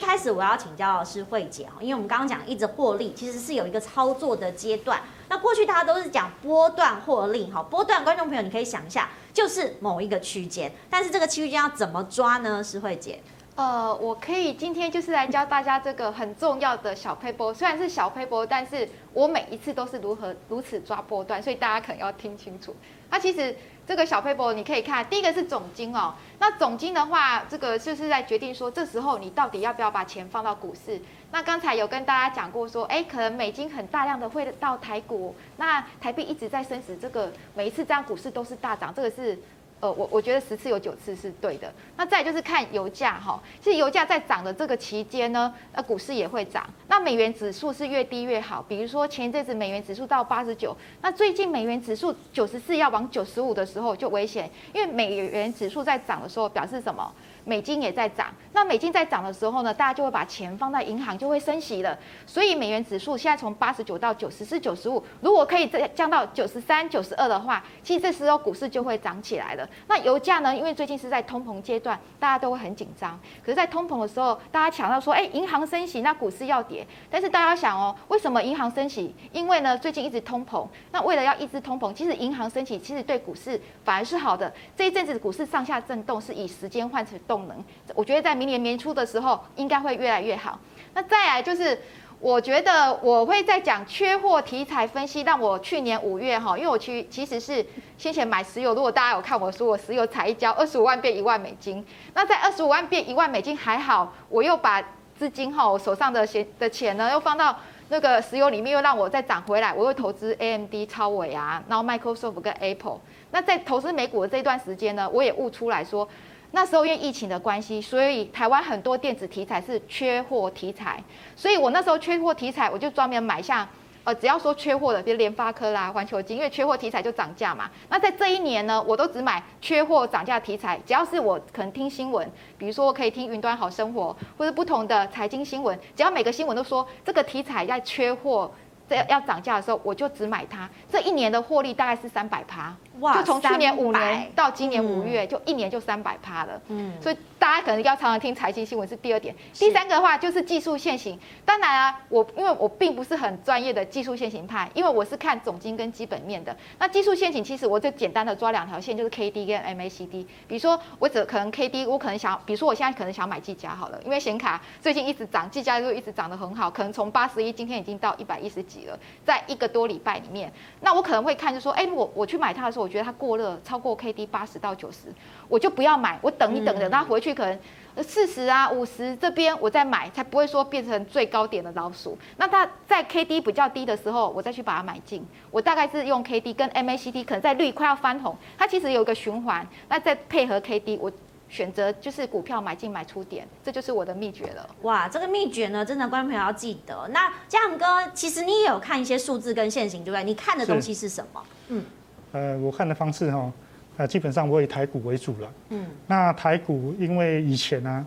开始我要请教的是慧姐哈，因为我们刚刚讲一直获利，其实是有一个操作的阶段。那过去大家都是讲波段获利哈，波段观众朋友你可以想一下，就是某一个区间，但是这个区间要怎么抓呢？是慧姐。呃，我可以今天就是来教大家这个很重要的小撇步，虽然是小撇步，但是我每一次都是如何如此抓波段，所以大家可能要听清楚。那其实这个小撇步你可以看，第一个是总金哦，那总金的话，这个就是在决定说这时候你到底要不要把钱放到股市。那刚才有跟大家讲过说，哎，可能美金很大量的会到台股，那台币一直在升值，这个每一次这样股市都是大涨，这个是。呃，我我觉得十次有九次是对的。那再就是看油价哈，其实油价在涨的这个期间呢，呃，股市也会涨。那美元指数是越低越好，比如说前一阵子美元指数到八十九，那最近美元指数九十四要往九十五的时候就危险，因为美元指数在涨的时候表示什么？美金也在涨，那美金在涨的时候呢，大家就会把钱放在银行，就会升息了。所以美元指数现在从八十九到九十四、九十五，如果可以再降到九十三、九十二的话，其实这时候股市就会涨起来了。那油价呢？因为最近是在通膨阶段，大家都会很紧张。可是，在通膨的时候，大家强调说，哎，银行升息，那股市要跌。但是大家想哦，为什么银行升息？因为呢，最近一直通膨。那为了要抑制通膨，其实银行升息其实对股市反而是好的。这一阵子股市上下震动，是以时间换成动能，我觉得在明年年初的时候应该会越来越好。那再来就是，我觉得我会再讲缺货题材分析。让我去年五月哈，因为我去其实是先前买石油，如果大家有看我说，我石油踩一交二十五万变一万美金。那在二十五万变一万美金还好，我又把资金哈，我手上的钱的钱呢，又放到那个石油里面，又让我再涨回来。我又投资 AMD、超伟啊，然后 Microsoft 跟 Apple。那在投资美股的这一段时间呢，我也悟出来说。那时候因为疫情的关系，所以台湾很多电子题材是缺货题材，所以我那时候缺货题材，我就专门买下，呃，只要说缺货的，比如联发科啦、环球金，因为缺货题材就涨价嘛。那在这一年呢，我都只买缺货涨价题材，只要是我可能听新闻，比如说我可以听云端好生活或者不同的财经新闻，只要每个新闻都说这个题材在缺货。要要涨价的时候，我就只买它。这一年的获利大概是三百趴，哇，就从去年五年到今年五月，就一年就三百趴了。嗯，所以。大家可能要常常听财经新闻是第二点，第三个的话就是技术线型。当然啊，我因为我并不是很专业的技术线型派，因为我是看总金跟基本面的。那技术线型其实我就简单的抓两条线，就是 K D 跟 M A C D。比如说我只可能 K D，我可能想，比如说我现在可能想买技嘉好了，因为显卡最近一直涨，技嘉就一直涨得很好，可能从八十一今天已经到一百一十几了，在一个多礼拜里面，那我可能会看就说，哎，我我去买它的时候，我觉得它过热，超过 K D 八十到九十，我就不要买，我等一等，等它回去。可能四十啊五十这边我再买，才不会说变成最高点的老鼠。那它在 K D 比较低的时候，我再去把它买进。我大概是用 K D 跟 M A C D，可能在绿快要翻红，它其实有一个循环。那再配合 K D，我选择就是股票买进买出点，这就是我的秘诀了。哇，这个秘诀呢，真的观众朋友要记得。那嘉恒哥，其实你也有看一些数字跟线型，对不对？你看的东西是什么？嗯，呃，我看的方式哈。呃，基本上我以台股为主了。嗯，那台股因为以前呢、啊，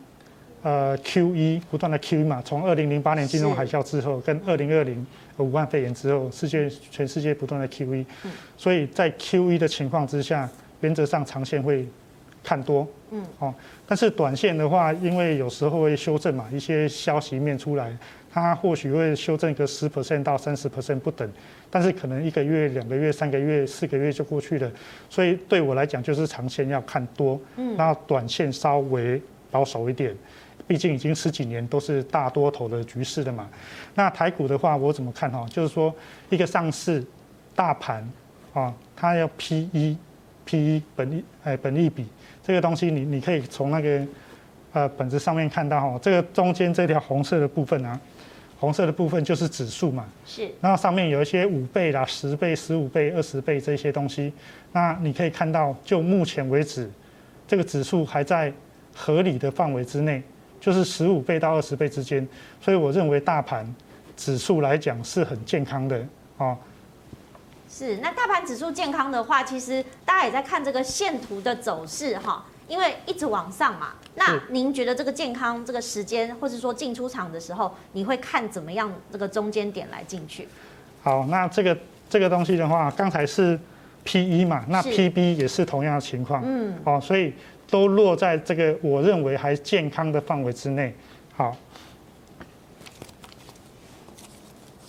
呃，QE 不断的 QE 嘛，从二零零八年金融海啸之后，跟二零二零武汉肺炎之后，世界全世界不断的 QE，所以在 QE 的情况之下，原则上长线会看多。嗯，哦，但是短线的话，因为有时候会修正嘛，一些消息面出来。它或许会修正个十 percent 到三十 percent 不等，但是可能一个月、两个月、三个月、四个月就过去了。所以对我来讲，就是长线要看多，嗯，那短线稍微保守一点。毕竟已经十几年都是大多头的局势了嘛。那台股的话，我怎么看哈？就是说一个上市大盘啊，它要 P E P E 本利哎本利比这个东西你，你你可以从那个呃本子上面看到哈，这个中间这条红色的部分啊。红色的部分就是指数嘛，是，然后上面有一些五倍啦、十倍、十五倍、二十倍这些东西，那你可以看到，就目前为止，这个指数还在合理的范围之内，就是十五倍到二十倍之间，所以我认为大盘指数来讲是很健康的哦。是，那大盘指数健康的话，其实大家也在看这个线图的走势哈。因为一直往上嘛，那您觉得这个健康这个时间，或是说进出场的时候，你会看怎么样这个中间点来进去？好，那这个这个东西的话，刚才是 P E 嘛，那 P B 也是同样的情况，嗯，哦，所以都落在这个我认为还健康的范围之内。好。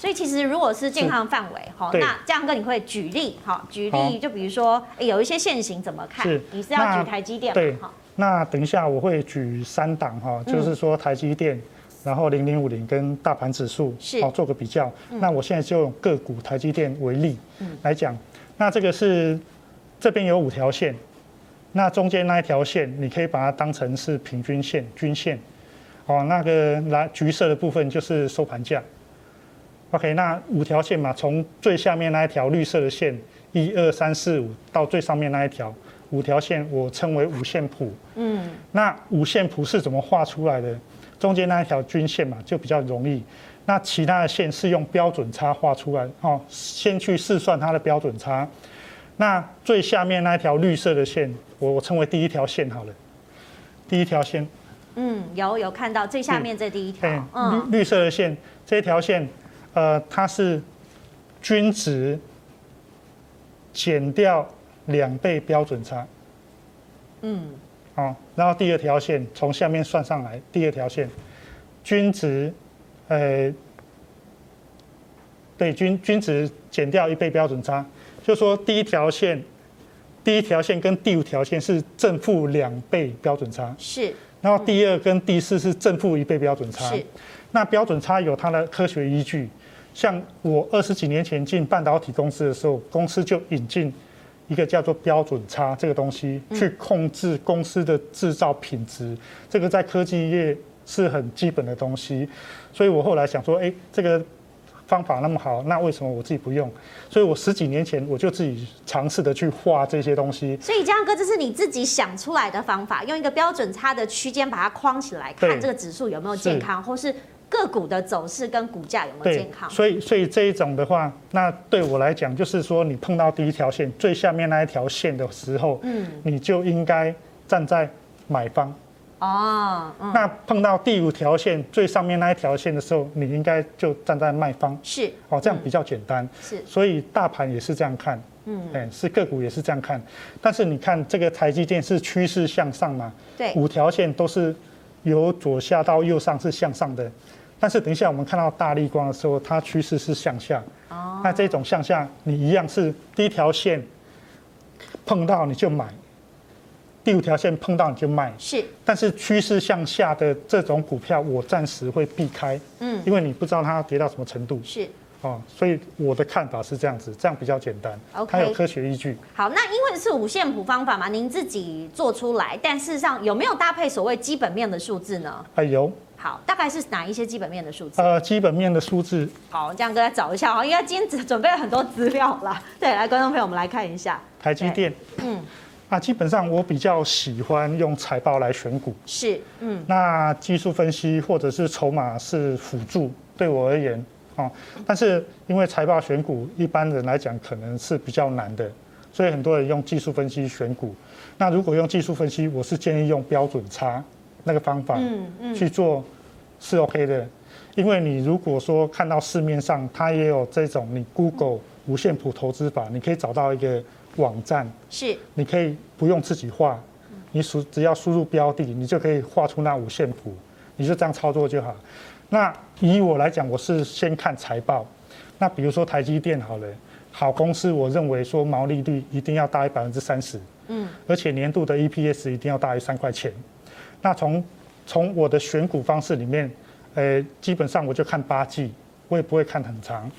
所以其实如果是健康范围，哈，那这样跟你会举例，哈，举例就比如说，有一些线型怎么看？你是要举台积电吗？对，那等一下我会举三档，哈，就是说台积电，然后零零五零跟大盘指数，好做个比较。那我现在就用个股台积电为例来讲，那这个是这边有五条线，那中间那一条线你可以把它当成是平均线、均线，哦，那个蓝橘色的部分就是收盘价。OK，那五条线嘛，从最下面那一条绿色的线，一二三四五，到最上面那一条五条线，我称为五线谱。嗯，那五线谱是怎么画出来的？中间那一条均线嘛，就比较容易。那其他的线是用标准差画出来。哦，先去试算它的标准差。那最下面那一条绿色的线，我我称为第一条线好了。第一条线。嗯，有有看到最下面这第一条。嗯，绿色的线，这一条线。呃，它是均值减掉两倍标准差，嗯，好，然后第二条线从下面算上来，第二条线均值，呃，对，均均值减掉一倍标准差，就说第一条线，第一条线跟第五条线是正负两倍标准差，是，然后第二跟第四是正负一倍标准差，是，那标准差有它的科学依据。像我二十几年前进半导体公司的时候，公司就引进一个叫做标准差这个东西，去控制公司的制造品质。这个在科技业是很基本的东西。所以我后来想说，哎，这个方法那么好，那为什么我自己不用？所以我十几年前我就自己尝试的去画这些东西。所以江哥，这是你自己想出来的方法，用一个标准差的区间把它框起来，看这个指数有没有健康，或是。个股的走势跟股价有没有健康？所以，所以这一种的话，那对我来讲，就是说，你碰到第一条线最下面那一条线的时候，嗯，你就应该站在买方。哦，嗯、那碰到第五条线最上面那一条线的时候，你应该就站在卖方。是，哦，这样比较简单。是，所以大盘也是这样看。嗯，哎，是个股也是这样看。但是你看这个台积电是趋势向上嘛？对，五条线都是由左下到右上是向上的。但是等一下，我们看到大立光的时候，它趋势是向下。哦。那这种向下，你一样是第一条线碰到你就买，第五条线碰到你就卖。是。但是趋势向下的这种股票，我暂时会避开。嗯。因为你不知道它要跌到什么程度。是。哦，所以我的看法是这样子，这样比较简单。它有科学依据。好，那因为是五线谱方法嘛，您自己做出来，但事实上有没有搭配所谓基本面的数字呢？哎，有。好，大概是哪一些基本面的数字？呃，基本面的数字。好，这样跟大家找一下哈，因为今天准备了很多资料啦。对，来，观众朋友，我们来看一下台积电。嗯，啊，基本上我比较喜欢用财报来选股。是，嗯。那技术分析或者是筹码是辅助，对我而言，哦，但是因为财报选股一般人来讲可能是比较难的，所以很多人用技术分析选股。那如果用技术分析，我是建议用标准差那个方法，嗯嗯，去做。是 OK 的，因为你如果说看到市面上它也有这种，你 Google 五线谱投资法，你可以找到一个网站，是，你可以不用自己画，你输只要输入标的，你就可以画出那五线谱，你就这样操作就好。那以我来讲，我是先看财报，那比如说台积电好了，好公司，我认为说毛利率一定要大于百分之三十，嗯，而且年度的 EPS 一定要大于三块钱，那从从我的选股方式里面，呃，基本上我就看八季，我也不会看很长，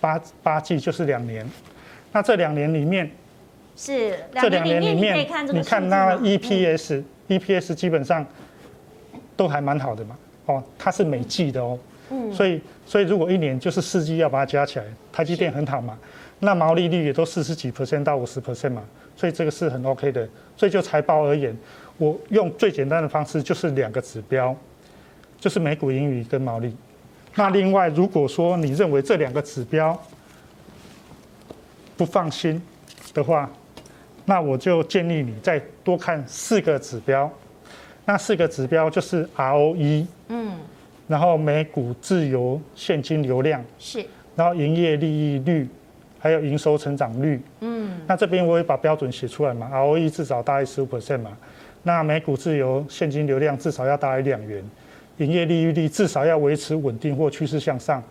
八八季就是两年。那这两年里面，是这两年里面，你看那 EPS，EPS、嗯、EPS 基本上都还蛮好的嘛。哦，它是每季的哦。嗯。所以，所以如果一年就是四季要把它加起来，台积电很好嘛。那毛利率也都四十几 percent 到五十 percent 嘛，所以这个是很 OK 的。所以就财报而言。我用最简单的方式，就是两个指标，就是每股盈余跟毛利。那另外，如果说你认为这两个指标不放心的话，那我就建议你再多看四个指标。那四个指标就是 ROE，嗯，然后每股自由现金流量是，然后营业利益率，还有营收成长率，嗯，那这边我也把标准写出来嘛，ROE 至少大于十五 percent 嘛。那每股自由现金流量至少要大于两元，营业利率率至少要维持稳定或趋势向上，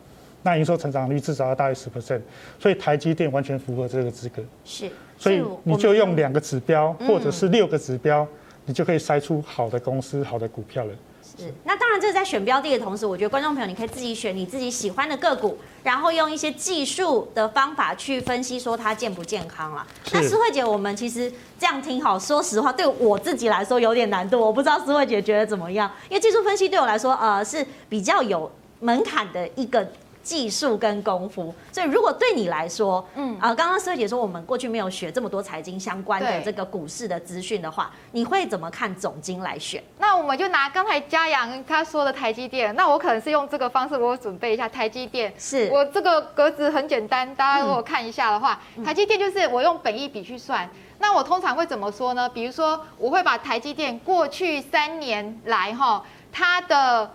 那营收成长率至少要大于十 percent，所以台积电完全符合这个资格。是，所以你就用两个指标或者是六个指标，你就可以筛出好的公司、好的股票了。是，那当然，这是在选标的的同时，我觉得观众朋友你可以自己选你自己喜欢的个股，然后用一些技术的方法去分析，说它健不健康啦。那思慧姐，我们其实这样听好，说实话，对我自己来说有点难度，我不知道思慧姐觉得怎么样？因为技术分析对我来说，呃，是比较有门槛的一个。技术跟功夫，所以如果对你来说，嗯。啊，刚刚师姐说我们过去没有学这么多财经相关的这个股市的资讯的话，你会怎么看总经来选？那我们就拿刚才嘉阳他说的台积电，那我可能是用这个方式，我准备一下台积电，是。我这个格子很简单，大家如果看一下的话，嗯、台积电就是我用本一笔去算，那我通常会怎么说呢？比如说我会把台积电过去三年来哈它的。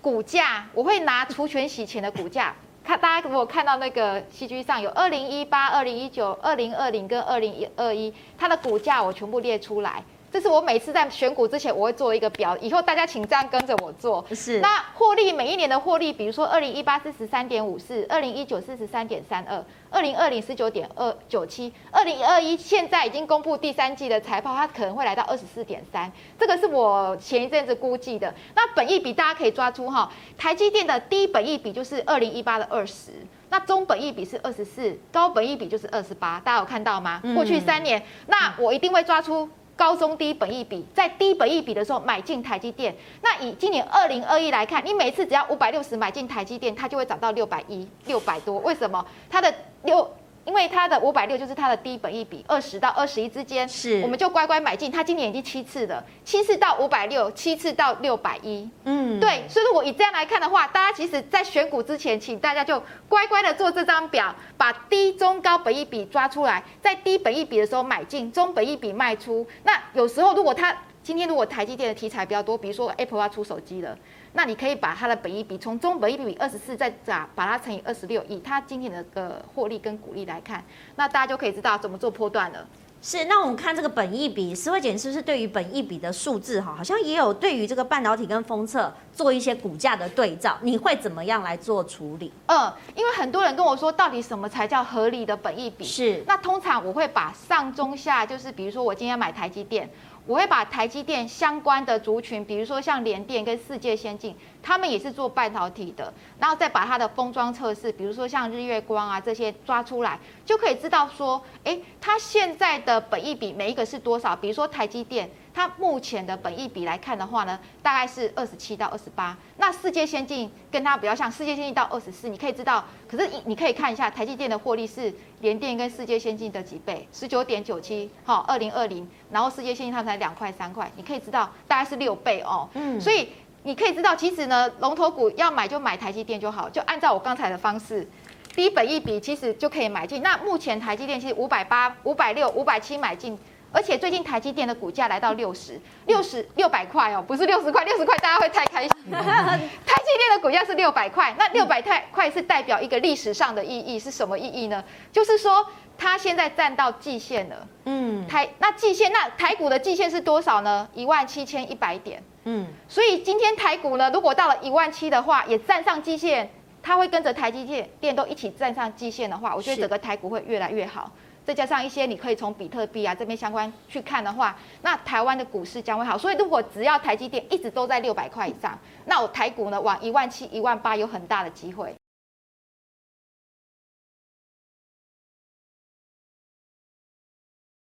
股价我会拿除权洗钱的股价，看大家如果看到那个 CG 上有二零一八、二零一九、二零二零跟二零一二一，它的股价我全部列出来。这是我每次在选股之前，我会做一个表。以后大家请这样跟着我做。是。那获利每一年的获利，比如说二零一八是十三点五四，二零一九是十三点三二，二零二零十九点二九七，二零二一现在已经公布第三季的财报，它可能会来到二十四点三。这个是我前一阵子估计的。那本益比大家可以抓出哈，台积电的低本益比就是二零一八的二十，那中本益比是二十四，高本益比就是二十八。大家有看到吗？过去三年，那我一定会抓出。高中低本益比，在低本益比的时候买进台积电。那以今年二零二一来看，你每次只要五百六十买进台积电，它就会涨到六百一、六百多。为什么？它的六。因为它的五百六就是它的低本一比，二十到二十一之间，是我们就乖乖买进。它今年已经七次了，七次到五百六，七次到六百一。嗯，对。所以如果以这样来看的话，大家其实在选股之前，请大家就乖乖的做这张表，把低、中、高本一比抓出来，在低本一比的时候买进，中本一比卖出。那有时候如果它今天如果台积电的题材比较多，比如说 Apple 要出手机了。那你可以把它的本益比从中本益比二十四再咋把它乘以二十六，以它今天的个获利跟股利来看，那大家就可以知道怎么做波段了。是，那我们看这个本益比，诗慧姐是不是对于本益比的数字哈，好像也有对于这个半导体跟封测做一些股价的对照，你会怎么样来做处理？嗯，因为很多人跟我说，到底什么才叫合理的本益比？是，那通常我会把上中下，就是比如说我今天买台积电。我会把台积电相关的族群，比如说像联电跟世界先进，他们也是做半导体的，然后再把它的封装测试，比如说像日月光啊这些抓出来，就可以知道说，哎，它现在的本益比每一个是多少？比如说台积电。它目前的本益比来看的话呢，大概是二十七到二十八。那世界先进跟它比较像，世界先进到二十四，你可以知道。可是你可以看一下台积电的获利是联电跟世界先进的几倍，十九点九七，好，二零二零，然后世界先进它才两块三块，你可以知道大概是六倍哦。嗯，所以你可以知道，其实呢，龙头股要买就买台积电就好，就按照我刚才的方式，低本益比其实就可以买进。那目前台积电其实五百八、五百六、五百七买进。而且最近台积电的股价来到六十六十六百块哦，不是六十块，六十块大家会太开心。台积电的股价是六百块，那六百块是代表一个历史上的意义，是什么意义呢？就是说它现在站到季线了。嗯，台那季线那台股的季线是多少呢？一万七千一百点。嗯，所以今天台股呢，如果到了一万七的话，也站上季线，它会跟着台积电电都一起站上季线的话，我觉得整个台股会越来越好。再加上一些，你可以从比特币啊这边相关去看的话，那台湾的股市将会好。所以如果只要台积电一直都在六百块以上，那我台股呢往一万七、一万八有很大的机会。